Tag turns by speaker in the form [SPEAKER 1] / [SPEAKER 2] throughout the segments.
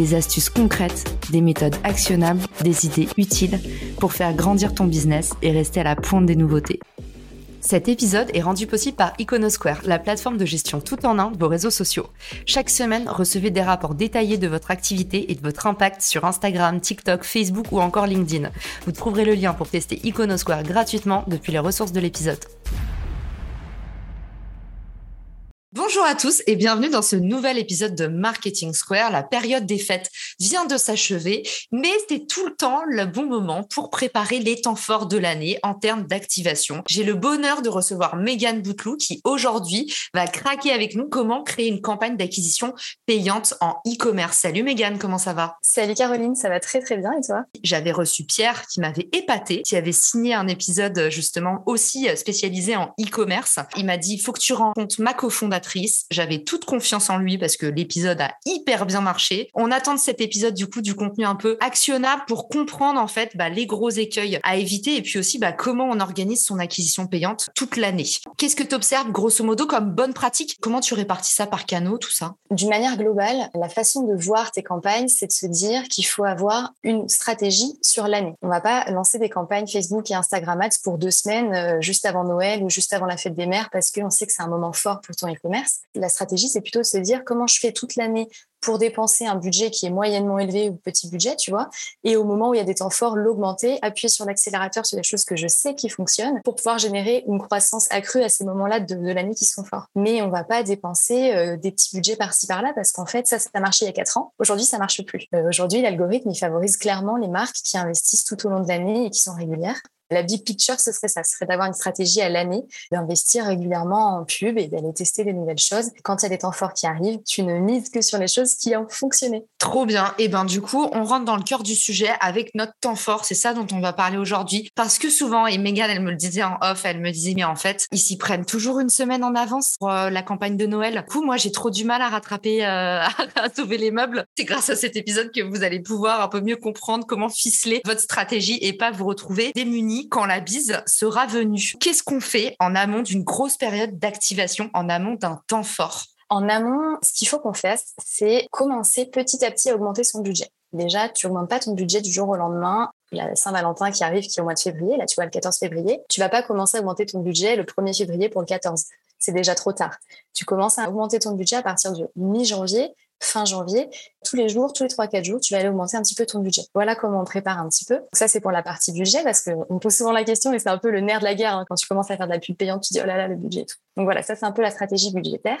[SPEAKER 1] des astuces concrètes, des méthodes actionnables, des idées utiles pour faire grandir ton business et rester à la pointe des nouveautés. Cet épisode est rendu possible par Iconosquare, la plateforme de gestion tout en un de vos réseaux sociaux. Chaque semaine, recevez des rapports détaillés de votre activité et de votre impact sur Instagram, TikTok, Facebook ou encore LinkedIn. Vous trouverez le lien pour tester Iconosquare gratuitement depuis les ressources de l'épisode. Bonjour à tous et bienvenue dans ce nouvel épisode de Marketing Square. La période des fêtes vient de s'achever, mais c'est tout le temps le bon moment pour préparer les temps forts de l'année en termes d'activation. J'ai le bonheur de recevoir Megan Boutlou qui aujourd'hui va craquer avec nous comment créer une campagne d'acquisition payante en e-commerce. Salut Megan, comment ça va?
[SPEAKER 2] Salut Caroline, ça va très très bien et toi?
[SPEAKER 1] J'avais reçu Pierre qui m'avait épaté, qui avait signé un épisode justement aussi spécialisé en e-commerce. Il m'a dit, il faut que tu rencontres ma cofondatrice j'avais toute confiance en lui parce que l'épisode a hyper bien marché. On attend de cet épisode du coup du contenu un peu actionnable pour comprendre en fait bah, les gros écueils à éviter et puis aussi bah, comment on organise son acquisition payante toute l'année. Qu'est-ce que tu observes grosso modo comme bonne pratique? Comment tu répartis ça par canaux, tout ça?
[SPEAKER 2] D'une manière globale, la façon de voir tes campagnes, c'est de se dire qu'il faut avoir une stratégie sur l'année. On va pas lancer des campagnes Facebook et Instagram Ads pour deux semaines euh, juste avant Noël ou juste avant la fête des mères parce qu'on sait que c'est un moment fort pour ton e la stratégie, c'est plutôt de se dire comment je fais toute l'année pour dépenser un budget qui est moyennement élevé ou petit budget, tu vois, et au moment où il y a des temps forts, l'augmenter, appuyer sur l'accélérateur sur des choses que je sais qui fonctionnent pour pouvoir générer une croissance accrue à ces moments-là de, l'année qui sont forts. Mais on va pas dépenser euh, des petits budgets par-ci par-là parce qu'en fait, ça, ça a marché il y a quatre ans. Aujourd'hui, ça marche plus. Euh, aujourd'hui, l'algorithme, il favorise clairement les marques qui investissent tout au long de l'année et qui sont régulières. La big picture, ce serait ça, ce serait d'avoir une stratégie à l'année, d'investir régulièrement en pub et d'aller tester des nouvelles choses. Quand il y a des temps forts qui arrivent, tu ne mises que sur les choses qui ont fonctionné.
[SPEAKER 1] Trop bien. Et ben du coup, on rentre dans le cœur du sujet avec notre temps fort. C'est ça dont on va parler aujourd'hui. Parce que souvent, et Megan, elle me le disait en off, elle me disait, mais en fait, ils s'y prennent toujours une semaine en avance pour euh, la campagne de Noël. Du coup, moi, j'ai trop du mal à rattraper, euh, à sauver les meubles. C'est grâce à cet épisode que vous allez pouvoir un peu mieux comprendre comment ficeler votre stratégie et pas vous retrouver démunis quand la bise sera venue. Qu'est-ce qu'on fait en amont d'une grosse période d'activation, en amont d'un temps fort?
[SPEAKER 2] En amont, ce qu'il faut qu'on fasse, c'est commencer petit à petit à augmenter son budget. Déjà, tu augmentes pas ton budget du jour au lendemain. Il y a Saint-Valentin qui arrive, qui est au mois de février. Là, tu vois, le 14 février. Tu vas pas commencer à augmenter ton budget le 1er février pour le 14. C'est déjà trop tard. Tu commences à augmenter ton budget à partir du mi-janvier fin janvier, tous les jours, tous les 3-4 jours, tu vas aller augmenter un petit peu ton budget. Voilà comment on prépare un petit peu. ça, c'est pour la partie budget parce qu'on me pose souvent la question et c'est un peu le nerf de la guerre. Hein. Quand tu commences à faire de la pub payante, tu dis oh là là, le budget et tout. Donc voilà, ça, c'est un peu la stratégie budgétaire.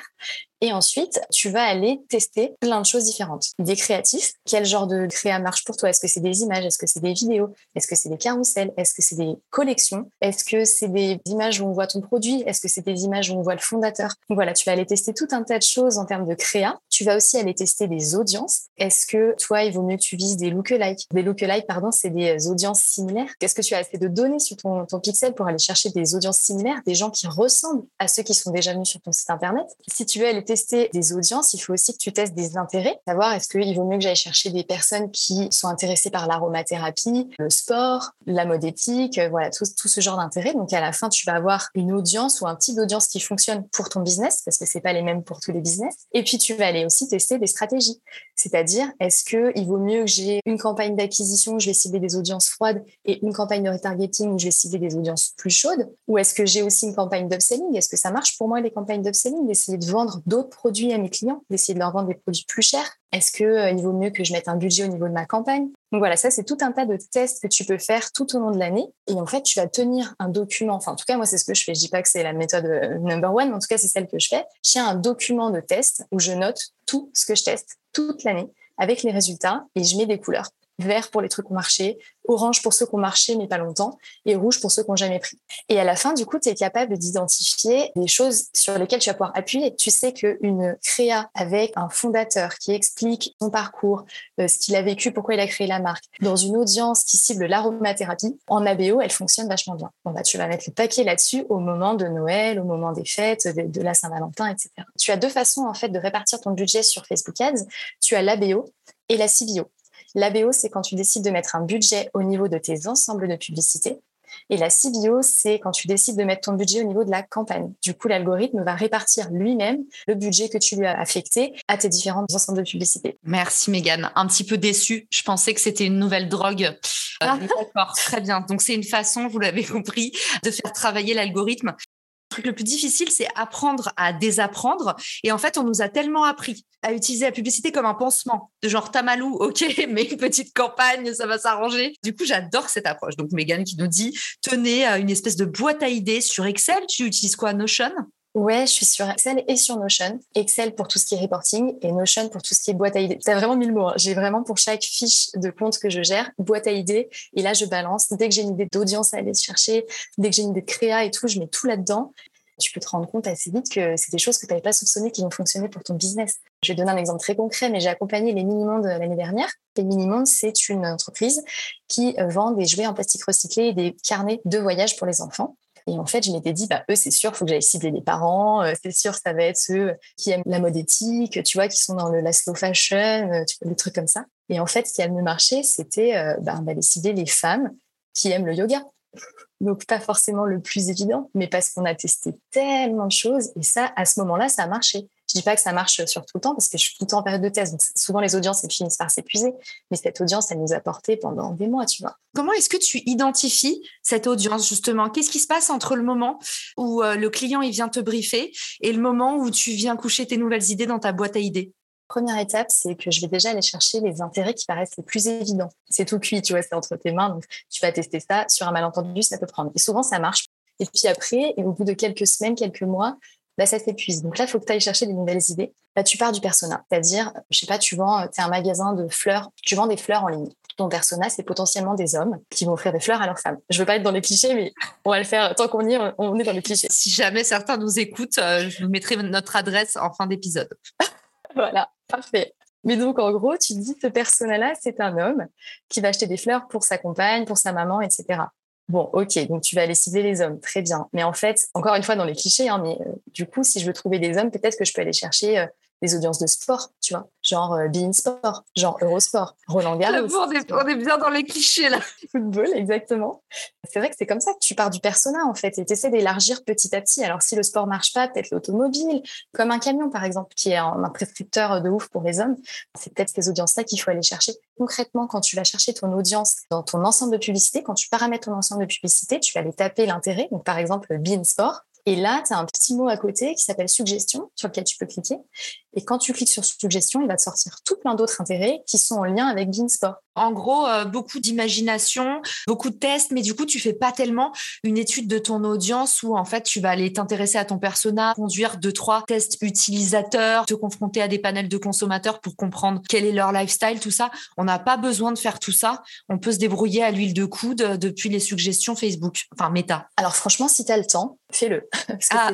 [SPEAKER 2] Et ensuite, tu vas aller tester plein de choses différentes. Des créatifs. Quel genre de créa marche pour toi? Est-ce que c'est des images? Est-ce que c'est des vidéos? Est-ce que c'est des carousels? Est-ce que c'est des collections? Est-ce que c'est des images où on voit ton produit? Est-ce que c'est des images où on voit le fondateur? Donc voilà, tu vas aller tester tout un tas de choses en termes de créa. Tu vas aussi aller tester des audiences. Est-ce que toi, il vaut mieux que tu vises des lookalikes? Des lookalikes, pardon, c'est des audiences similaires. Est-ce que tu as assez de données sur ton, ton pixel pour aller chercher des audiences similaires, des gens qui ressemblent à ceux qui sont déjà venus sur ton site internet Si tu veux aller tester des audiences, il faut aussi que tu testes des intérêts. Savoir est-ce qu'il vaut mieux que j'aille chercher des personnes qui sont intéressées par l'aromathérapie, le sport, la mode éthique, euh, voilà, tout, ce genre d'intérêt. Donc à la fin, tu vas avoir une audience ou un type d'audience qui fonctionne pour ton business parce que c'est pas les mêmes pour tous les business. Et puis tu vas aller aussi tester des stratégies. C'est-à-dire, est-ce qu'il vaut mieux que j'ai une campagne d'acquisition où je vais cibler des audiences froides et une campagne de retargeting où je vais cibler des audiences plus chaudes? Ou est-ce que j'ai aussi une campagne d'upselling? Est-ce que ça marche pour moi les campagnes d'upselling D'essayer de vendre d'autres produits à mes clients, d'essayer de leur vendre des produits plus chers Est-ce qu'il euh, vaut mieux que je mette un budget au niveau de ma campagne? Donc voilà, ça c'est tout un tas de tests que tu peux faire tout au long de l'année. Et en fait, tu vas tenir un document. Enfin, en tout cas, moi c'est ce que je fais. Je dis pas que c'est la méthode euh, number one, mais en tout cas c'est celle que je fais. J'ai un document de test où je note tout ce que je teste toute l'année avec les résultats et je mets des couleurs. Vert pour les trucs qui ont marché, orange pour ceux qui ont marché mais pas longtemps, et rouge pour ceux qui n'ont jamais pris. Et à la fin, du coup, tu es capable d'identifier des choses sur lesquelles tu vas pouvoir appuyer. Tu sais qu'une créa avec un fondateur qui explique son parcours, euh, ce qu'il a vécu, pourquoi il a créé la marque, dans une audience qui cible l'aromathérapie, en ABO, elle fonctionne vachement bien. Bon, bah, tu vas mettre le paquet là-dessus au moment de Noël, au moment des fêtes, de, la Saint-Valentin, etc. Tu as deux façons en fait de répartir ton budget sur Facebook Ads. Tu as l'ABO et la CBO. L'ABO, c'est quand tu décides de mettre un budget au niveau de tes ensembles de publicité. Et la CBO, c'est quand tu décides de mettre ton budget au niveau de la campagne. Du coup, l'algorithme va répartir lui-même le budget que tu lui as affecté à tes différents ensembles de publicité.
[SPEAKER 1] Merci Megan. Un petit peu déçue. Je pensais que c'était une nouvelle drogue. Euh, ah. D'accord, très bien. Donc c'est une façon, vous l'avez compris, de faire travailler l'algorithme truc le plus difficile, c'est apprendre à désapprendre. Et en fait, on nous a tellement appris à utiliser la publicité comme un pansement, de genre tamalou, ok, mais une petite campagne, ça va s'arranger. Du coup, j'adore cette approche. Donc, Megan qui nous dit, tenez à une espèce de boîte à idées sur Excel. Tu utilises quoi, Notion?
[SPEAKER 2] Ouais, je suis sur Excel et sur Notion. Excel pour tout ce qui est reporting et Notion pour tout ce qui est boîte à idées. C'est vraiment mille mots. Hein. J'ai vraiment pour chaque fiche de compte que je gère, boîte à idées. Et là, je balance. Dès que j'ai une idée d'audience à aller chercher, dès que j'ai une idée de créa et tout, je mets tout là-dedans. Tu peux te rendre compte assez vite que c'est des choses que tu n'avais pas soupçonnées qui vont fonctionner pour ton business. Je vais donner un exemple très concret, mais j'ai accompagné les Minimondes l'année dernière. Les Minimondes, c'est une entreprise qui vend des jouets en plastique recyclé et des carnets de voyage pour les enfants. Et en fait, je m'étais dit, bah, eux, c'est sûr, faut que j'aille cibler les parents. Euh, c'est sûr, ça va être ceux qui aiment la mode éthique, tu vois, qui sont dans le, la slow fashion, euh, tu vois, des trucs comme ça. Et en fait, ce qui a mieux marché, c'était euh, bah, d'aller cibler les femmes qui aiment le yoga. Donc, pas forcément le plus évident, mais parce qu'on a testé tellement de choses. Et ça, à ce moment-là, ça a marché. Je dis pas que ça marche sur tout le temps parce que je suis tout le temps en période de test. Donc souvent les audiences elles finissent par s'épuiser, mais cette audience elle nous a porté pendant des mois, tu vois.
[SPEAKER 1] Comment est-ce que tu identifies cette audience justement? Qu'est-ce qui se passe entre le moment où euh, le client il vient te briefer et le moment où tu viens coucher tes nouvelles idées dans ta boîte à idées?
[SPEAKER 2] Première étape, c'est que je vais déjà aller chercher les intérêts qui paraissent les plus évidents. C'est tout cuit, tu vois, c'est entre tes mains, donc tu vas tester ça. Sur un malentendu, ça peut prendre. Et souvent, ça marche. Et puis après, et au bout de quelques semaines, quelques mois, bah, ça s'épuise. Donc là, il faut que tu ailles chercher des nouvelles idées. Là, tu pars du persona. C'est-à-dire, je sais pas, tu vends, tu es un magasin de fleurs, tu vends des fleurs en ligne. Ton persona, c'est potentiellement des hommes qui vont offrir des fleurs à leurs femmes. Je veux pas être dans les clichés, mais on va le faire tant qu'on y est, on est dans les clichés.
[SPEAKER 1] Si jamais certains nous écoutent, euh, je vous mettrai notre adresse en fin d'épisode.
[SPEAKER 2] voilà, parfait. Mais donc, en gros, tu dis, ce persona-là, c'est un homme qui va acheter des fleurs pour sa compagne, pour sa maman, etc. Bon, ok, donc tu vas aller cibler les hommes, très bien. Mais en fait, encore une fois, dans les clichés, hein, mais euh, du coup, si je veux trouver des hommes, peut-être que je peux aller chercher euh, des audiences de sport, tu vois, genre euh, Bein Sport, genre Eurosport, Roland Garros.
[SPEAKER 1] on, est, on est bien dans les clichés là.
[SPEAKER 2] Football, exactement. C'est vrai que c'est comme ça que tu pars du persona en fait et tu essaies d'élargir petit à petit. Alors si le sport marche pas, peut-être l'automobile, comme un camion par exemple, qui est un, un prescripteur de ouf pour les hommes, c'est peut-être ces audiences-là qu'il faut aller chercher. Concrètement, quand tu vas chercher ton audience dans ton ensemble de publicité, quand tu paramètres ton ensemble de publicité, tu vas aller taper l'intérêt. Donc par exemple, Bein Sport, et là, tu as un petit mot à côté qui s'appelle suggestion, sur lequel tu peux cliquer. Et quand tu cliques sur suggestion, il va te sortir tout plein d'autres intérêts qui sont en lien avec Beansport.
[SPEAKER 1] En gros, euh, beaucoup d'imagination, beaucoup de tests, mais du coup, tu fais pas tellement une étude de ton audience où en fait, tu vas aller t'intéresser à ton persona, conduire deux, trois tests utilisateurs, te confronter à des panels de consommateurs pour comprendre quel est leur lifestyle, tout ça. On n'a pas besoin de faire tout ça. On peut se débrouiller à l'huile de coude depuis les suggestions Facebook, enfin Meta.
[SPEAKER 2] Alors franchement, si tu as le temps, fais-le. ah.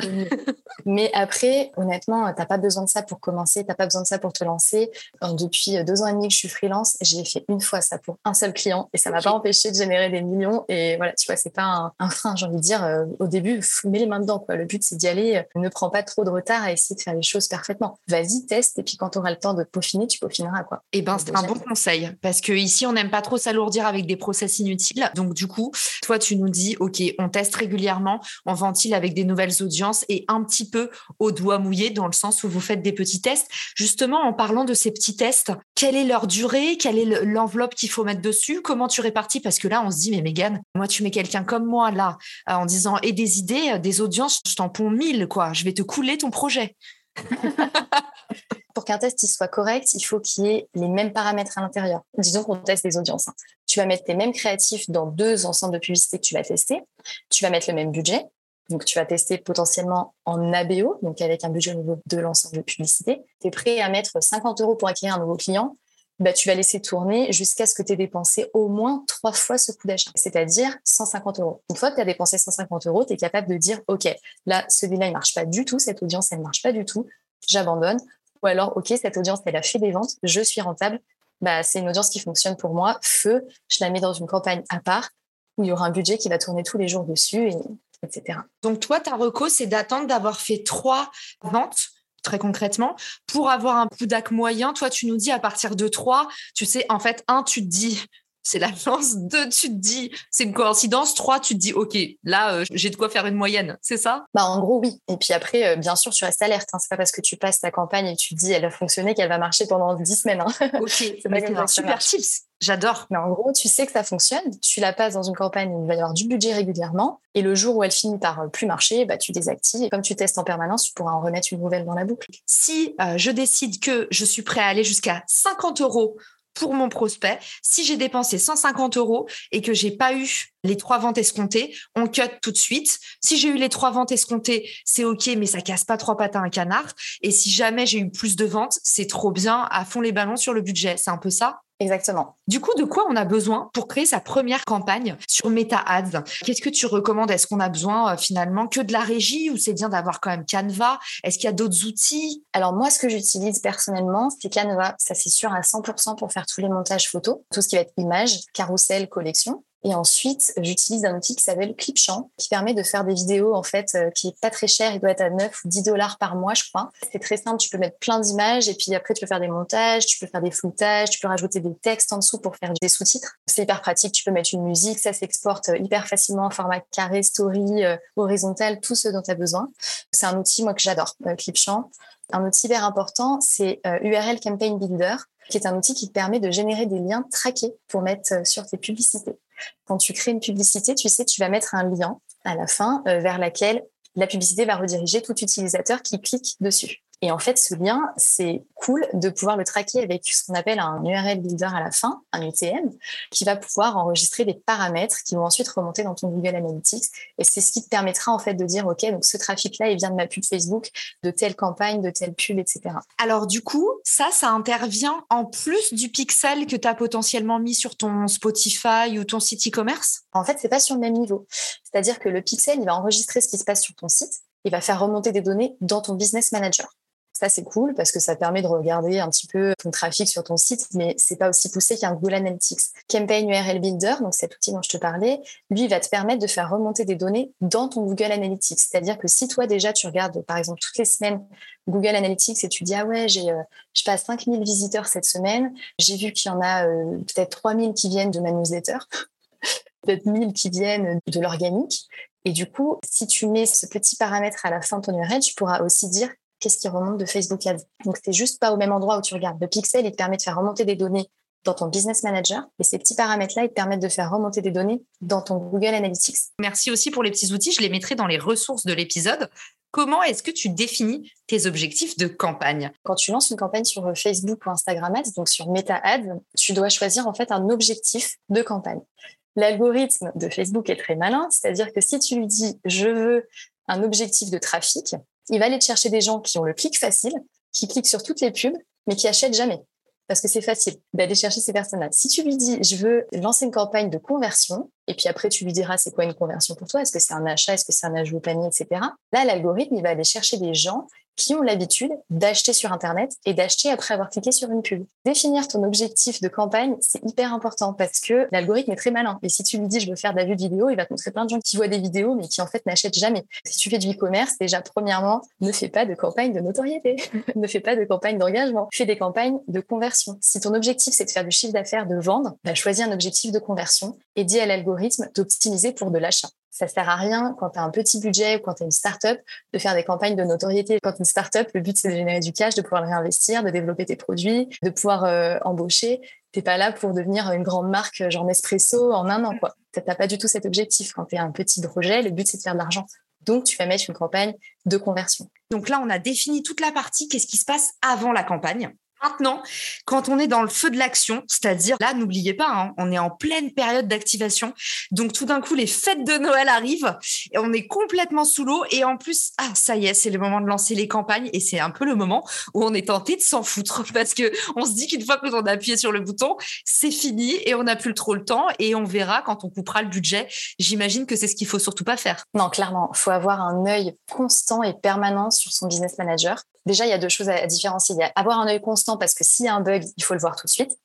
[SPEAKER 2] mais après, honnêtement, tu n'as pas besoin de ça pour commencer, tu n'as pas besoin de ça pour te lancer. depuis deux ans et demi que je suis freelance, j'ai fait une fois ça pour un seul client et ça m'a pas empêché de générer des millions. Et voilà, tu vois, c'est pas un, frein, j'ai envie de dire. Euh, au début, mets les mains dedans. Quoi. Le but, c'est d'y aller. Euh, ne prends pas trop de retard à essayer de faire les choses parfaitement. Vas-y, teste et puis quand tu auras le temps de peaufiner, tu peaufineras. Quoi.
[SPEAKER 1] Et eh ben, c'est un bon conseil parce que ici, on n'aime pas trop s'alourdir avec des process inutiles. Donc, du coup, toi, tu nous dis, OK, on teste régulièrement, on ventile avec des nouvelles audiences et un petit peu au doigt mouillé dans le sens où vous faites des petits tests. Justement, en parlant de ces petits tests, quelle est leur durée? Quelle est l'enveloppe qu'il faut mettre dessus? Comment tu répartis? Parce que là, on se dit, mais Megan, moi, tu mets quelqu'un comme moi là, euh, en disant, et des idées, euh, des audiences, je t'en ponds mille, quoi. Je vais te couler ton projet.
[SPEAKER 2] Pour qu'un test il soit correct, il faut qu'il y ait les mêmes paramètres à l'intérieur. Disons qu'on teste des audiences. Hein. Tu vas mettre tes mêmes créatifs dans deux ensembles de publicités que tu vas tester. Tu vas mettre le même budget. Donc, tu vas tester potentiellement en ABO, donc avec un budget au niveau de l'ensemble de publicité. Tu es prêt à mettre 50 euros pour acquérir un nouveau client bah, tu vas laisser tourner jusqu'à ce que tu aies dépensé au moins trois fois ce coût d'achat, c'est-à-dire 150 euros. Une fois que tu as dépensé 150 euros, tu es capable de dire, OK, là, celui-là, il marche pas du tout, cette audience, elle marche pas du tout, j'abandonne. Ou alors, OK, cette audience, elle a fait des ventes, je suis rentable, bah, c'est une audience qui fonctionne pour moi, feu, je la mets dans une campagne à part où il y aura un budget qui va tourner tous les jours dessus, et,
[SPEAKER 1] Donc, toi, ta reco, c'est d'attendre d'avoir fait trois ventes très concrètement, pour avoir un coup d'ac moyen, toi, tu nous dis à partir de trois, tu sais, en fait, un, tu te dis, c'est la chance. Deux, tu te dis, c'est une coïncidence. Trois, tu te dis, OK, là, euh, j'ai de quoi faire une moyenne. C'est ça?
[SPEAKER 2] Bah, en gros, oui. Et puis après, euh, bien sûr, tu restes alerte. Hein. C'est pas parce que tu passes ta campagne et tu te dis, elle va fonctionner qu'elle va marcher pendant dix semaines. Hein.
[SPEAKER 1] OK, c'est un super tips. J'adore.
[SPEAKER 2] Mais en gros, tu sais que ça fonctionne. Tu la passes dans une campagne où il va y avoir du budget régulièrement. Et le jour où elle finit par euh, plus marcher, bah, tu désactives. Et comme tu testes en permanence, tu pourras en remettre une nouvelle dans la boucle.
[SPEAKER 1] Si je décide que je suis prêt à aller jusqu'à 50 euros pour mon prospect. Si j'ai dépensé 150 euros et que j'ai pas eu les trois ventes escomptées, on cut tout de suite. Si j'ai eu les trois ventes escomptées, c'est ok, mais ça casse pas trois pattes à un canard. Et si jamais j'ai eu plus de ventes, c'est trop bien, à fond les ballons sur le budget. C'est un peu ça
[SPEAKER 2] Exactement.
[SPEAKER 1] Du coup, de quoi on a besoin pour créer sa première campagne sur Meta Ads? Qu'est-ce que tu recommandes? Est-ce qu'on a besoin euh, finalement que de la régie ou c'est bien d'avoir quand même Canva? Est-ce qu'il y a d'autres outils?
[SPEAKER 2] Alors moi, ce que j'utilise personnellement, c'est Canva. Ça, c'est sûr à 100% pour faire tous les montages photos, tout ce qui va être image, carrousel, collection. Et ensuite, j'utilise un outil qui s'appelle Clipchamp, qui permet de faire des vidéos, en fait, euh, qui est pas très cher. Il doit être à 9 ou 10 dollars par mois, je crois. C'est très simple. Tu peux mettre plein d'images et puis après, tu peux faire des montages, tu peux faire des floutages, tu peux rajouter des textes en dessous pour faire des sous-titres. C'est hyper pratique. Tu peux mettre une musique. Ça s'exporte euh, hyper facilement en format carré, story, euh, horizontal, tout ce dont tu as besoin. C'est un outil, moi, que j'adore, Clipchamp. Un outil hyper important, c'est URL Campaign Builder, qui est un outil qui te permet de générer des liens traqués pour mettre sur tes publicités. Quand tu crées une publicité, tu sais, tu vas mettre un lien à la fin euh, vers laquelle la publicité va rediriger tout utilisateur qui clique dessus. Et en fait, ce lien, c'est cool de pouvoir le traquer avec ce qu'on appelle un URL builder à la fin, un UTM, qui va pouvoir enregistrer des paramètres qui vont ensuite remonter dans ton Google Analytics. Et c'est ce qui te permettra en fait de dire, OK, donc ce trafic-là, il vient de ma pub Facebook, de telle campagne, de telle pub, etc.
[SPEAKER 1] Alors du coup, ça, ça intervient en plus du pixel que tu as potentiellement mis sur ton Spotify ou ton site e-commerce?
[SPEAKER 2] En fait, c'est pas sur le même niveau. C'est-à-dire que le pixel, il va enregistrer ce qui se passe sur ton site, il va faire remonter des données dans ton business manager. Ça, c'est cool parce que ça permet de regarder un petit peu ton trafic sur ton site, mais c'est pas aussi poussé qu'un Google Analytics. Campaign URL Builder, donc cet outil dont je te parlais, lui va te permettre de faire remonter des données dans ton Google Analytics. C'est-à-dire que si toi déjà tu regardes par exemple toutes les semaines Google Analytics et tu dis ah ouais j'ai euh, je passe 5000 visiteurs cette semaine, j'ai vu qu'il y en a euh, peut-être 3000 qui viennent de ma newsletter, peut-être 1000 qui viennent de l'organique. Et du coup, si tu mets ce petit paramètre à la fin de ton URL, tu pourras aussi dire qu'est-ce qui remonte de Facebook Ads. Donc, c'est juste pas au même endroit où tu regardes. Le pixel, il te permet de faire remonter des données dans ton business manager. Et ces petits paramètres-là, ils te permettent de faire remonter des données dans ton Google Analytics.
[SPEAKER 1] Merci aussi pour les petits outils. Je les mettrai dans les ressources de l'épisode. Comment est-ce que tu définis tes objectifs de campagne?
[SPEAKER 2] Quand tu lances une campagne sur Facebook ou Instagram Ads, donc sur Meta Ads, tu dois choisir en fait un objectif de campagne. L'algorithme de Facebook est très malin, c'est-à-dire que si tu lui dis je veux un objectif de trafic, il va aller chercher des gens qui ont le clic facile, qui cliquent sur toutes les pubs, mais qui achètent jamais. Parce que c'est facile d'aller chercher ces personnes-là. Si tu lui dis, je veux lancer une campagne de conversion, et puis après, tu lui diras, c'est quoi une conversion pour toi? Est-ce que c'est un achat? Est-ce que c'est un ajout au panier, etc. Là, l'algorithme, il va aller chercher des gens qui ont l'habitude d'acheter sur Internet et d'acheter après avoir cliqué sur une pub. Définir ton objectif de campagne, c'est hyper important parce que l'algorithme est très malin. Et si tu lui dis je veux faire de la vue vidéo, il va te montrer plein de gens qui voient des vidéos mais qui en fait n'achètent jamais. Si tu fais du e-commerce, déjà premièrement, ne fais pas de campagne de notoriété, ne fais pas de campagne d'engagement, fais des campagnes de conversion. Si ton objectif c'est de faire du chiffre d'affaires, de vendre, bah, choisis un objectif de conversion et dis à l'algorithme d'optimiser pour de l'achat. Ça sert à rien quand tu as un petit budget ou quand tu as une start-up de faire des campagnes de notoriété. Quand une start-up, le but c'est de générer du cash, de pouvoir le réinvestir, de développer tes produits, de pouvoir euh, embaucher. T'es pas là pour devenir une grande marque genre Nespresso en un an quoi. T'as pas du tout cet objectif. Quand tu es un petit projet, le but c'est de faire de l'argent. Donc, tu vas mettre une campagne de conversion.
[SPEAKER 1] Donc là, on a défini toute la partie, qu'est-ce qui se passe avant la campagne? Maintenant, quand on est dans le feu de l'action, c'est-à-dire là, n'oubliez pas, hein, on est en pleine période d'activation. Donc tout d'un coup, les fêtes de Noël arrivent et on est complètement sous l'eau. Et en plus, ah, ça y est, c'est le moment de lancer les campagnes et c'est un peu le moment où on est tenté de s'en foutre parce que on se dit qu'une fois que on a appuyé sur le bouton, c'est fini et on n'a plus trop le temps et on verra quand on coupera le budget. J'imagine que c'est ce qu'il faut surtout pas faire.
[SPEAKER 2] Non, clairement, il faut avoir un œil constant et permanent sur son business manager déjà, il y a deux choses à, différencier. Il y a avoir un œil constant parce que s'il y a un bug, il faut le voir tout de suite.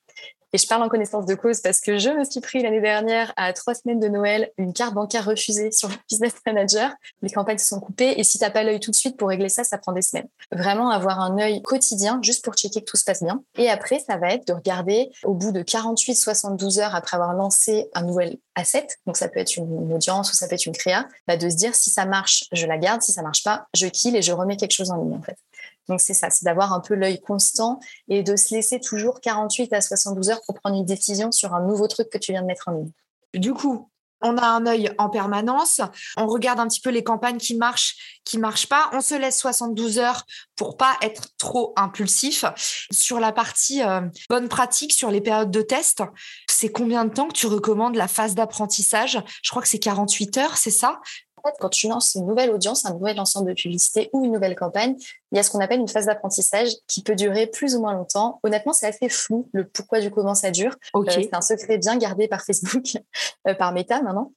[SPEAKER 2] Et je parle en connaissance de cause parce que je me suis pris l'année dernière à trois semaines de Noël une carte bancaire refusée sur le Business Manager. Les campagnes se sont coupées et si tu n'as pas l'œil tout de suite pour régler ça, ça prend des semaines. Vraiment avoir un œil quotidien juste pour checker que tout se passe bien. Et après, ça va être de regarder au bout de 48-72 heures après avoir lancé un nouvel asset, donc ça peut être une, audience ou ça peut être une créa, bah de se dire si ça marche, je la garde, si ça marche pas, je kill et je remets quelque chose en ligne en fait. Donc c'est ça, c'est d'avoir un peu l'œil constant et de se laisser toujours 48 à 72 heures pour prendre une décision sur un nouveau truc que tu viens de mettre en ligne.
[SPEAKER 1] Du coup, on a un œil en permanence, on regarde un petit peu les campagnes qui marchent, qui marchent pas, on se laisse 72 heures pour pas être trop impulsif. Sur la partie euh, bonne pratique, sur les périodes de test, c'est combien de temps que tu recommandes la phase d'apprentissage? Je crois que c'est 48 heures, c'est ça?
[SPEAKER 2] Quand tu lances une nouvelle audience, un nouvel ensemble de publicité ou une nouvelle campagne, il y a ce qu'on appelle une phase d'apprentissage qui peut durer plus ou moins longtemps. Honnêtement, c'est assez flou le pourquoi du comment ça dure. Euh, c'est un secret bien gardé par Facebook, euh, par Meta maintenant.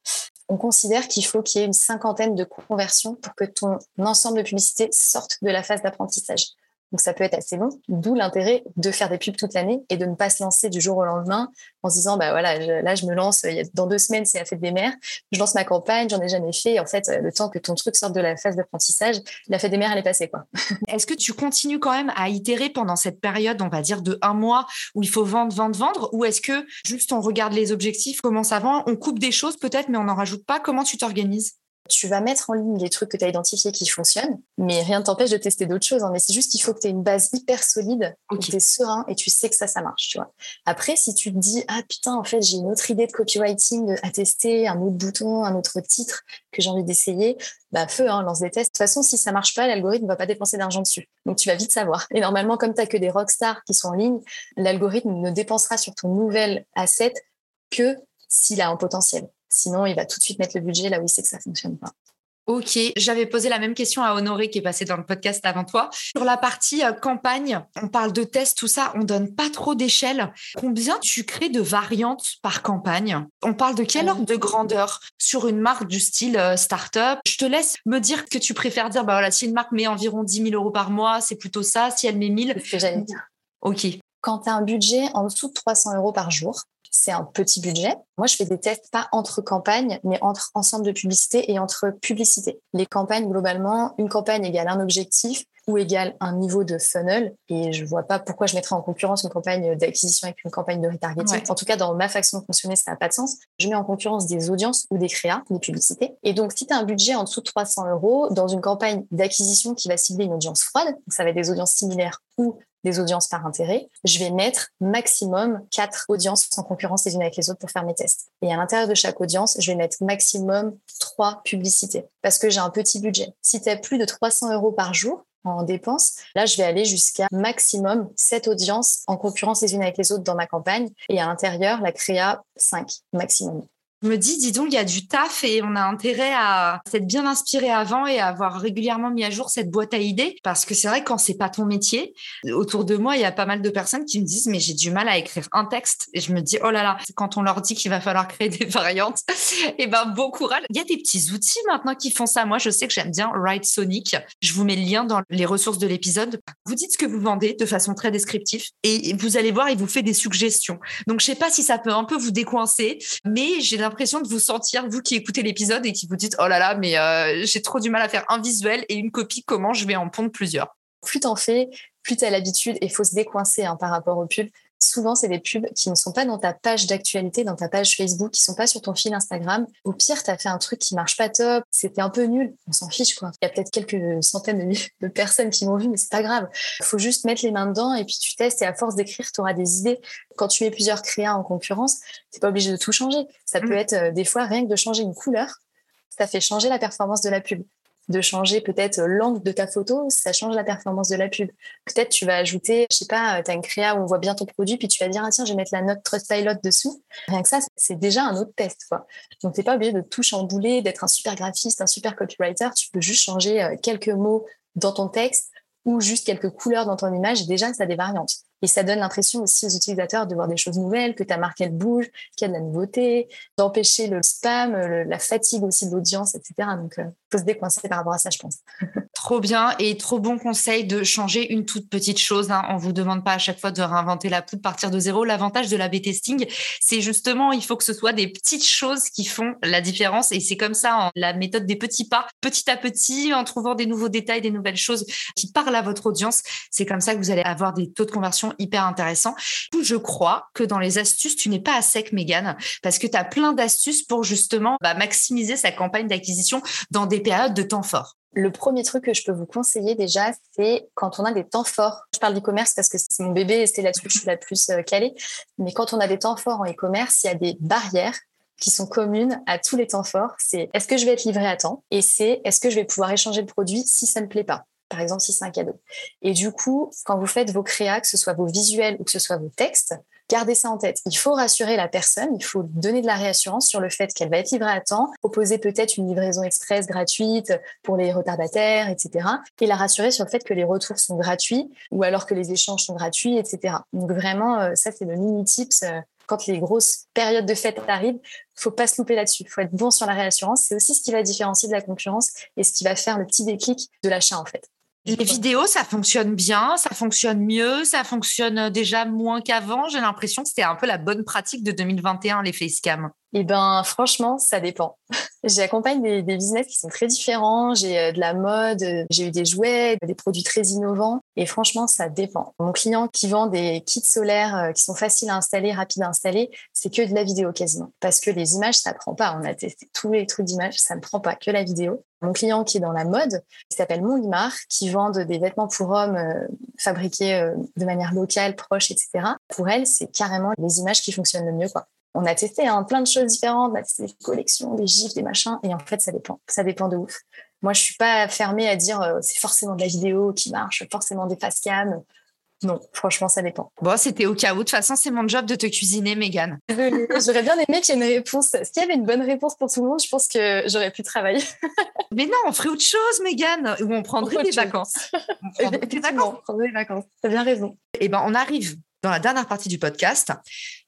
[SPEAKER 2] On considère qu'il faut qu'il y ait une cinquantaine de conversions pour que ton ensemble de publicité sorte de la phase d'apprentissage. Donc ça peut être assez long, d'où l'intérêt de faire des pubs toute l'année et de ne pas se lancer du jour au lendemain en se disant bah voilà là je me lance dans deux semaines c'est la fête des mères, je lance ma campagne, j'en ai jamais fait. En fait le temps que ton truc sorte de la phase d'apprentissage, la fête des mères elle est passée quoi.
[SPEAKER 1] Est-ce que tu continues quand même à itérer pendant cette période on va dire de un mois où il faut vendre vendre vendre? Ou est-ce que juste on regarde les objectifs comment ça va, on coupe des choses peut-être mais on n'en rajoute pas? Comment tu t'organises?
[SPEAKER 2] Tu vas mettre en ligne les trucs que tu as identifiés qui fonctionnent, mais rien ne t'empêche de tester d'autres choses. Hein. Mais c'est juste qu'il faut que tu aies une base hyper solide, que tu es serein et tu sais que ça, ça marche. Tu vois. Après, si tu te dis, ah putain, en fait, j'ai une autre idée de copywriting à tester, un autre bouton, un autre titre que j'ai envie d'essayer, bah feu, hein, lance des tests. De toute façon, si ça marche pas, l'algorithme ne va pas dépenser d'argent dessus. Donc tu vas vite savoir. Et normalement, comme tu n'as que des rockstars qui sont en ligne, l'algorithme ne dépensera sur ton nouvel asset que s'il a un potentiel. Sinon, il va tout de suite mettre le budget là où il sait que ça fonctionne pas.
[SPEAKER 1] Ok, j'avais posé la même question à Honoré qui est passé dans le podcast avant toi. Sur la partie euh, campagne, on parle de tests, tout ça, on donne pas trop d'échelle. Combien tu crées de variantes par campagne? On parle de quelle ordre de grandeur? Sur une marque du style euh, startup? Je te laisse me dire que tu préfères dire, bah voilà, si une marque met environ 10 000 euros par mois, c'est plutôt ça. Si elle met 1000,
[SPEAKER 2] c'est ce que j'allais dire.
[SPEAKER 1] Ok.
[SPEAKER 2] Quand tu as un budget en dessous de 300 euros par jour, c'est un petit budget. Moi, je fais des tests pas entre campagnes, mais entre ensemble de publicités et entre publicités. Les campagnes, globalement, une campagne égale un objectif ou égale un niveau de funnel. Et je vois pas pourquoi je mettrais en concurrence une campagne d'acquisition avec une campagne de retargeting. En tout cas, dans ma façon de fonctionner, ça n'a pas de sens. Je mets en concurrence des audiences ou des créas, des publicités. Et donc, si tu as un budget en dessous de 300 euros dans une campagne d'acquisition qui va cibler une audience froide, ça va être des audiences similaires ou des audiences par intérêt, je vais mettre maximum quatre audiences en concurrence les unes avec les autres pour faire mes tests. Et à l'intérieur de chaque audience, je vais mettre maximum trois publicités parce que j'ai un petit budget. Si tu as plus de 300 euros par jour, en dépenses. Là, je vais aller jusqu'à maximum sept audiences en concurrence les unes avec les autres dans ma campagne. Et à l'intérieur, la créa, 5 maximum
[SPEAKER 1] me dis, dis donc, il y a du taf et on a intérêt à s'être bien inspiré avant et à avoir régulièrement mis à jour cette boîte à idées. Parce que c'est vrai, quand c'est pas ton métier, autour de moi, il y a pas mal de personnes qui me disent, mais j'ai du mal à écrire un texte. Et je me dis, oh là là, quand on leur dit qu'il va falloir créer des variantes, et eh ben, bon courage. Il y a des petits outils maintenant qui font ça. Moi, je sais que j'aime bien Write Sonic. Je vous mets le lien dans les ressources de l'épisode. Vous dites ce que vous vendez de façon très descriptive et vous allez voir, il vous fait des suggestions. Donc, je sais pas si ça peut un peu vous décoincer, mais j'ai l'impression l'impression de vous sentir, vous qui écoutez l'épisode et qui vous dites, oh là là, mais euh, j'ai trop du mal à faire un visuel et une copie, comment je vais en pondre plusieurs?
[SPEAKER 2] Plus t'en fais, plus tu as l'habitude et faut se décoincer hein, par rapport aux pubs souvent, c'est des pubs qui ne sont pas dans ta page d'actualité, dans ta page Facebook, qui sont pas sur ton fil Instagram. Au pire, tu as fait un truc qui marche pas top, c'était un peu nul, on s'en fiche quoi. Il y a peut-être quelques centaines de, personnes qui m'ont vu, mais c'est pas grave. Il faut juste mettre les mains dedans et puis tu testes et à force d'écrire, tu auras des idées. Quand tu mets plusieurs créas en concurrence, tu pas obligé de tout changer. Ça peut mm. être euh, des fois rien que de changer une couleur, ça fait changer la performance de la pub. De changer peut-être l'angle de ta photo, ça change la performance de la pub. Peut-être tu vas ajouter, je sais pas, tu as une créa où on voit bien ton produit, puis tu vas dire, ah, tiens, je vais mettre la note Trustpilot dessous. Rien que ça, c'est déjà un autre test. Quoi. Donc, tu n'es pas obligé de tout chambouler, d'être un super graphiste, un super copywriter. Tu peux juste changer euh, quelques mots dans ton texte ou juste quelques couleurs dans ton image. Et déjà, ça a des variantes. Et ça donne l'impression aussi aux utilisateurs de voir des choses nouvelles, que ta marque, elle bouge, qu'il y a de la nouveauté, d'empêcher le spam, la fatigue aussi de l'audience, etc. Donc, il euh, faut se décoincer par rapport à ça, je pense.
[SPEAKER 1] trop bien et trop bon conseil de changer une toute petite chose. Hein. On vous demande pas à chaque fois de réinventer la poudre, partir de zéro. L'avantage de la B-testing, c'est justement, il faut que ce soit des petites choses qui font la différence. Et c'est comme ça, la méthode des petits pas, petit à petit, en trouvant des nouveaux détails, des nouvelles choses qui parlent à votre audience. C'est comme ça que vous allez avoir des taux de conversion hyper intéressant. Je crois que dans les astuces, tu n'es pas à sec, Megan, parce que tu as plein d'astuces pour justement bah, maximiser sa campagne d'acquisition dans des périodes de temps forts.
[SPEAKER 2] Le premier truc que je peux vous conseiller déjà, c'est quand on a des temps forts. Je parle d'e-commerce parce que c'est mon bébé et c'est là-dessus que je suis la plus euh, calée. Mais quand on a des temps forts en e-commerce, il y a des barrières qui sont communes à tous les temps forts. C'est est-ce que je vais être livré à temps et c'est est-ce que je vais pouvoir échanger le produit si ça ne me plaît pas par exemple si c'est un cadeau. Et du coup, quand vous faites vos créas, que ce soit vos visuels ou que ce soit vos textes, gardez ça en tête. Il faut rassurer la personne, il faut donner de la réassurance sur le fait qu'elle va être livrée à temps, proposer peut-être une livraison express gratuite pour les retardataires, etc. Et la rassurer sur le fait que les retours sont gratuits ou alors que les échanges sont gratuits, etc. Donc vraiment, euh, ça c'est le mini tips. Euh, quand les grosses périodes de fête arrivent, faut pas se louper là-dessus. Il faut être bon sur la réassurance. C'est aussi ce qui va différencier de la concurrence et ce qui va faire le petit déclic de l'achat en fait.
[SPEAKER 1] Les vidéos, ça fonctionne bien, ça fonctionne mieux, ça fonctionne déjà moins qu'avant. J'ai l'impression que c'était un peu la bonne pratique de 2021, les facecam.
[SPEAKER 2] Eh ben, franchement, ça dépend. J'accompagne des, des business qui sont très différents. J'ai euh, de la mode, euh, j'ai eu des jouets, des produits très innovants. Et franchement, ça dépend. Mon client qui vend des kits solaires euh, qui sont faciles à installer, rapides à installer, c'est que de la vidéo quasiment. Parce que les images, ça prend pas. On a testé tous les trucs d'images, ça ne prend pas que la vidéo. Mon client qui est dans la mode, qui s'appelle Monlimar, qui vend des vêtements pour hommes fabriqués de manière locale, proche, etc. Pour elle, c'est carrément les images qui fonctionnent le mieux. Quoi on a testé hein, plein de choses différentes, on a testé des collections, des gifs, des machins, et en fait, ça dépend. Ça dépend de ouf. Moi, je suis pas fermée à dire euh, c'est forcément de la vidéo qui marche, forcément des face cam. Non, franchement, ça dépend.
[SPEAKER 1] Bon, c'était au cas où. De toute façon, c'est mon job de te cuisiner, Mégane.
[SPEAKER 2] J'aurais bien aimé qu'il y ait une réponse. S'il y avait une bonne réponse pour tout le monde, je pense que j'aurais pu travailler.
[SPEAKER 1] Mais non, on ferait autre chose, Mégane, où on prendrait des vacances.
[SPEAKER 2] On prendrait des vacances. On prendrait des vacances. T'as bien raison.
[SPEAKER 1] Eh ben, on arrive dans la dernière partie du podcast.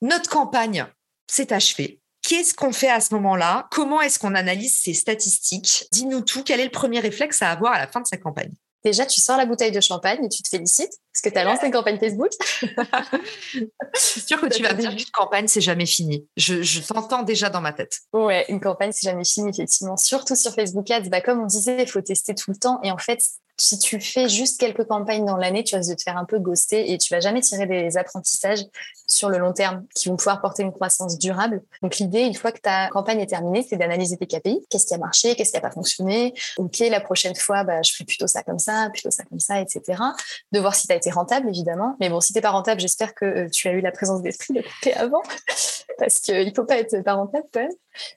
[SPEAKER 1] Notre campagne c'est achevé. Qu'est-ce qu'on fait à ce moment-là? Comment est-ce qu'on analyse ces statistiques? Dis-nous tout. Quel est le premier réflexe à avoir à la fin de sa campagne?
[SPEAKER 2] Déjà, tu sors la bouteille de champagne et tu te félicites parce que tu as lancé une campagne Facebook.
[SPEAKER 1] je suis sûre que tu vas me dire qu'une campagne, c'est jamais fini. Je, t'entends déjà dans ma tête.
[SPEAKER 2] Ouais, une campagne, c'est jamais fini, effectivement. Surtout sur Facebook Ads, bah, comme on disait, il faut tester tout le temps. Et en fait, si tu fais juste quelques campagnes dans l'année, tu risques de te faire un peu ghoster et tu vas jamais tirer des apprentissages sur le long terme qui vont pouvoir porter une croissance durable. Donc l'idée, une fois que ta campagne est terminée, c'est d'analyser tes KPI. Qu'est-ce qui a marché, qu'est-ce qui n'a pas fonctionné? Ok, la prochaine fois, bah, je ferai plutôt ça comme ça, plutôt ça comme ça, etc. De voir si tu as été rentable, évidemment. Mais bon, si t'es pas rentable, j'espère que euh, tu as eu la présence d'esprit de couper avant parce qu'il faut pas être pas rentable quand même.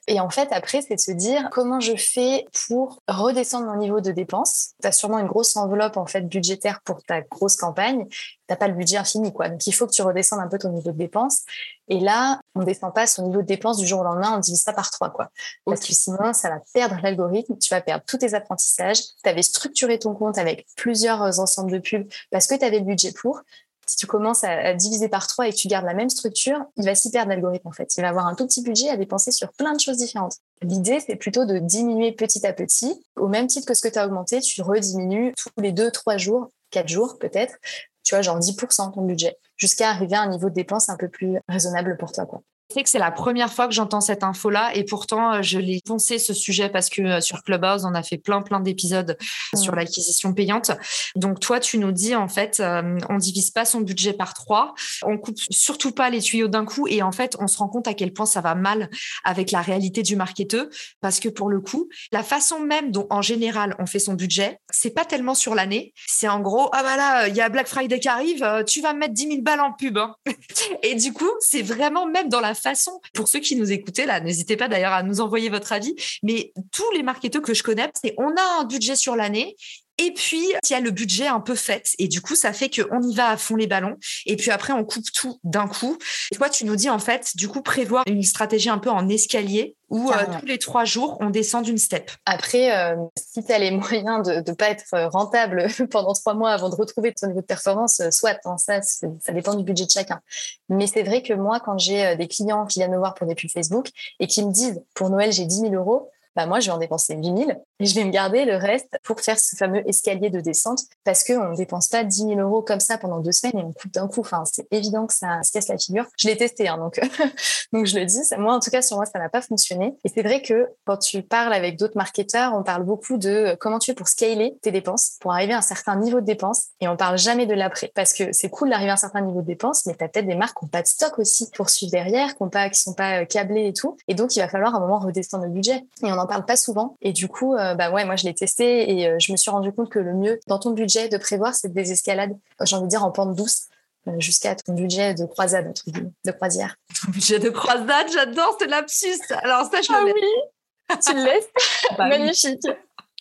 [SPEAKER 2] Et en fait, après, c'est de se dire comment je fais pour redescendre mon niveau de dépenses. Tu as sûrement une grosse enveloppe en fait budgétaire pour ta grosse campagne. Tu n'as pas le budget infini. Donc, il faut que tu redescendes un peu ton niveau de dépenses. Et là, on ne descend pas son niveau de dépenses du jour au lendemain, on divise ça par trois, quoi. Parce que sinon, ça va perdre l'algorithme, tu vas perdre tous tes apprentissages. Tu avais structuré ton compte avec plusieurs ensembles de pubs parce que tu avais le budget pour si tu commences à, diviser par trois et que tu gardes la même structure, il va s'y perdre l'algorithme en fait. Il va avoir un tout petit budget à dépenser sur plein de choses différentes. L'idée, c'est plutôt de diminuer petit à petit. Au même titre que ce que tu as augmenté, tu rediminues tous les deux, trois jours, quatre jours peut-être, tu vois, genre 10% ton budget, jusqu'à arriver à un niveau de dépense un peu plus raisonnable pour toi. Quoi
[SPEAKER 1] sais que c'est la première fois que j'entends cette info-là et pourtant euh, je l'ai pensé ce sujet parce que euh, sur Clubhouse on a fait plein plein d'épisodes sur l'acquisition payante. Donc toi tu nous dis en fait euh, on divise pas son budget par trois, on coupe surtout pas les tuyaux d'un coup et en fait on se rend compte à quel point ça va mal avec la réalité du marketeur parce que pour le coup la façon même dont en général on fait son budget c'est pas tellement sur l'année, c'est en gros ah bah là il y a Black Friday qui arrive, tu vas me mettre 10 000 balles en pub hein. et du coup c'est vraiment même dans la façon. Pour ceux qui nous écoutaient, là, n'hésitez pas d'ailleurs à nous envoyer votre avis. Mais tous les marketeurs que je connais, c'est on a un budget sur l'année et puis, il y a le budget un peu fait. Et du coup, ça fait qu'on y va à fond les ballons. Et puis après, on coupe tout d'un coup. Et toi, tu nous dis, en fait, du coup, prévoir une stratégie un peu en escalier où euh, tous les trois jours, on descend d'une step.
[SPEAKER 2] Après, euh, si tu as les moyens de ne pas être rentable pendant trois mois avant de retrouver ton niveau de performance, euh, soit, hein, ça, ça dépend du budget de chacun. Mais c'est vrai que moi, quand j'ai des clients qui viennent me voir pour des pubs Facebook et qui me disent, pour Noël, j'ai 10 000 euros, bah moi, je vais en dépenser 8 000 et je vais me garder le reste pour faire ce fameux escalier de descente parce qu'on ne dépense pas 10 000 euros comme ça pendant deux semaines et on coupe d'un coup. Enfin, c'est évident que ça se casse la figure. Je l'ai testé, hein, donc, donc je le dis. Moi, en tout cas, sur moi, ça n'a pas fonctionné. Et c'est vrai que quand tu parles avec d'autres marketeurs, on parle beaucoup de comment tu fais pour scaler tes dépenses, pour arriver à un certain niveau de dépenses et on parle jamais de l'après parce que c'est cool d'arriver à un certain niveau de dépenses, mais tu as peut-être des marques qui n'ont pas de stock aussi pour suivre derrière, qui ne sont pas câblées et tout. Et donc, il va falloir à un moment redescendre le budget. N'en parle pas souvent. Et du coup, euh, bah ouais, moi je l'ai testé et euh, je me suis rendu compte que le mieux dans ton budget de prévoir, c'est des escalades, j'ai envie de dire en pente douce, euh, jusqu'à ton budget de croisade, entre de croisière.
[SPEAKER 1] Ton budget de croisade, j'adore ce lapsus. Alors ça, je
[SPEAKER 2] ah oui, tu le laisses. Bah Magnifique.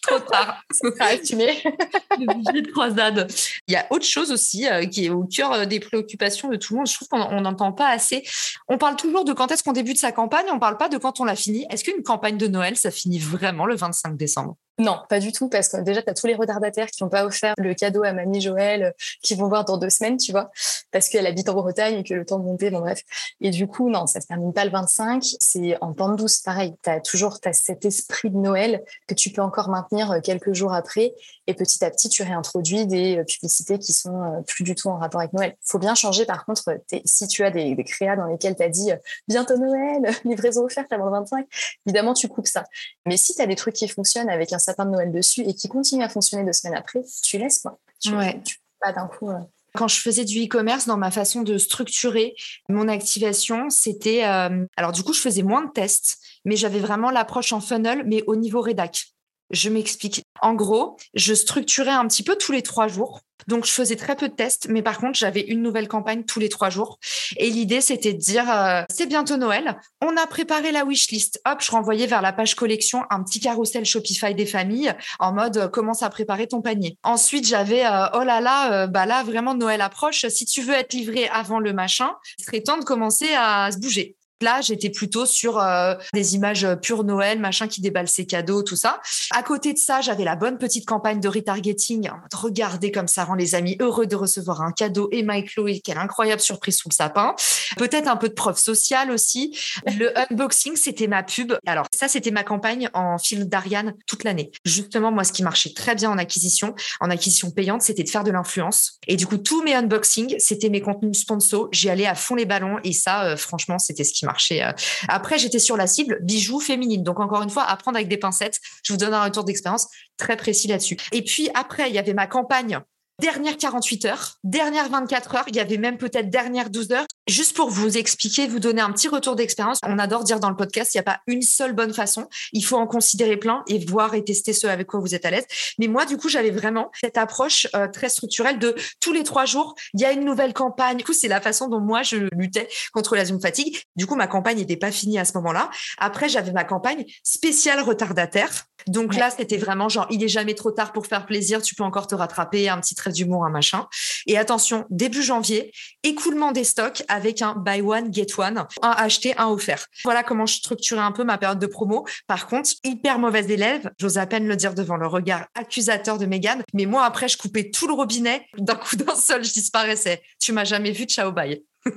[SPEAKER 1] Trop tard.
[SPEAKER 2] assumé.
[SPEAKER 1] le budget de croisade. Il y a autre chose aussi qui est au cœur des préoccupations de tout le monde. Je trouve qu'on n'entend pas assez. On parle toujours de quand est-ce qu'on débute sa campagne, on ne parle pas de quand on l'a fini. Est-ce qu'une campagne de Noël, ça finit vraiment le 25 décembre?
[SPEAKER 2] Non, pas du tout, parce que déjà, tu as tous les retardataires qui n'ont pas offert le cadeau à mamie Joël, euh, qui vont voir dans deux semaines, tu vois, parce qu'elle habite en Bretagne et que le temps de monter, bon bref. Et du coup, non, ça se termine pas le 25, c'est en pente douce, pareil. Tu as toujours cet esprit de Noël que tu peux encore maintenir euh, quelques jours après, et petit à petit, tu réintroduis des euh, publicités qui sont plus du tout en rapport avec Noël. faut bien changer, par contre, si tu as des, des créas dans lesquels tu as dit bientôt Noël, livraison offerte avant le 25, évidemment, tu coupes ça. Mais si tu as des trucs qui fonctionnent avec un sapin de Noël dessus et qui continue à fonctionner deux semaines après, tu laisses quoi. Tu,
[SPEAKER 1] ouais.
[SPEAKER 2] pas d'un coup. Euh.
[SPEAKER 1] Quand je faisais du e-commerce, dans ma façon de structurer mon activation, c'était. Euh, alors, du coup, je faisais moins de tests, mais j'avais vraiment l'approche en funnel, mais au niveau rédac. Je m'explique. En gros, je structurais un petit peu tous les trois jours. Donc, je faisais très peu de tests, mais par contre, j'avais une nouvelle campagne tous les trois jours. Et l'idée, c'était de dire, euh, c'est bientôt Noël, on a préparé la wishlist. Hop, je renvoyais vers la page collection un petit carrousel Shopify des familles en mode, euh, commence à préparer ton panier. Ensuite, j'avais, euh, oh là là, bah là, vraiment, Noël approche. Si tu veux être livré avant le machin, il serait temps de commencer à se bouger. Là, j'étais plutôt sur euh, des images euh, pure Noël, machin qui déballe ses cadeaux, tout ça. À côté de ça, j'avais la bonne petite campagne de retargeting. Regardez comme ça rend les amis heureux de recevoir un cadeau. Et Mike Chloé, quelle incroyable surprise sous le sapin. Peut-être un peu de preuve sociale aussi. Le unboxing, c'était ma pub. Alors ça, c'était ma campagne en film d'Ariane toute l'année. Justement, moi, ce qui marchait très bien en acquisition, en acquisition payante, c'était de faire de l'influence. Et du coup, tous mes unboxings, c'était mes contenus sponsors. J'y allais à fond les ballons. Et ça, euh, franchement, c'était ce qui Euh. Après, j'étais sur la cible bijoux féminine. Donc, encore une fois, apprendre avec des pincettes. Je vous donne un retour d'expérience très précis là-dessus. Et puis, après, il y avait ma campagne dernière 48 heures, dernière 24 heures, il y avait même peut-être dernière 12 heures. Juste pour vous expliquer, vous donner un petit retour d'expérience, on adore dire dans le podcast, il n'y a pas une seule bonne façon. Il faut en considérer plein et voir et tester ce avec quoi vous êtes à l'aise. Mais moi, du coup, j'avais vraiment cette approche euh, très structurelle de tous les trois jours, il y a une nouvelle campagne. Du coup, c'est la façon dont moi, je luttais contre la Zoom fatigue. Du coup, ma campagne n'était pas finie à ce moment-là. Après, j'avais ma campagne spéciale retardataire. Donc là, c'était vraiment genre, il est jamais trop tard pour faire plaisir, tu peux encore te rattraper, un petit trait d'humour, un machin. Et attention, début janvier, écoulement des stocks avec un buy one, get one, un acheté, un offert. Voilà comment je structurais un peu ma période de promo. Par contre, hyper mauvaise élève, j'ose à peine le dire devant le regard accusateur de Megan, mais moi après, je coupais tout le robinet, d'un coup d'un seul, je disparaissais. Tu m'as jamais vu, ciao, bye.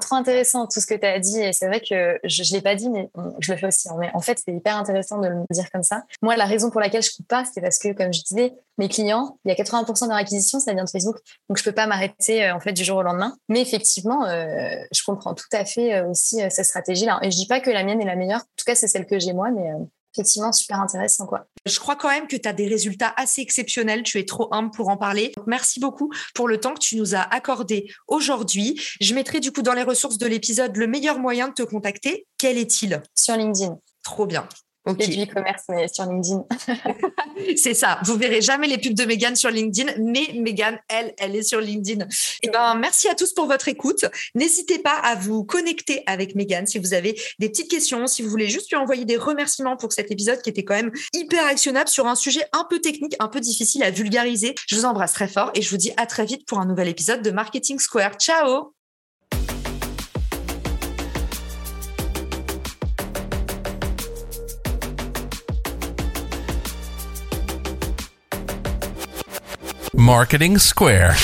[SPEAKER 2] Trop intéressant tout ce que tu as dit. Et c'est vrai que je ne l'ai pas dit, mais je le fais aussi. Hein. Mais en fait, c'est hyper intéressant de le dire comme ça. Moi, la raison pour laquelle je coupe pas, c'est parce que, comme je disais, mes clients, il y a 80% de leur acquisition, ça vient de Facebook. Donc, je peux pas m'arrêter euh, en fait du jour au lendemain. Mais effectivement, euh, je comprends tout à fait euh, aussi cette stratégie-là. Et je dis pas que la mienne est la meilleure. En tout cas, c'est celle que j'ai moi, mais effectivement super intéressant. Quoi.
[SPEAKER 1] Je crois quand même que tu as des résultats assez exceptionnels. Tu es trop humble pour en parler. merci beaucoup pour le temps que tu nous as accordé aujourd'hui. Je mettrai du coup dans les ressources de l'épisode le meilleur moyen de te contacter. Quel est-il?
[SPEAKER 2] Sur LinkedIn.
[SPEAKER 1] Trop bien.
[SPEAKER 2] Okay. Et du e-commerce, mais sur LinkedIn.
[SPEAKER 1] c'est ça. Vous verrez jamais les pubs de Megan sur LinkedIn, mais Megan, elle, elle est sur LinkedIn. Et eh ben, merci à tous pour votre écoute. N'hésitez pas à vous connecter avec Megan si vous avez des petites questions, si vous voulez juste lui envoyer des remerciements pour cet épisode qui était quand même hyper actionnable sur un sujet un peu technique, un peu difficile à vulgariser. Je vous embrasse très fort et je vous dis à très vite pour un nouvel épisode de Marketing Square. Ciao!
[SPEAKER 3] Marketing Square.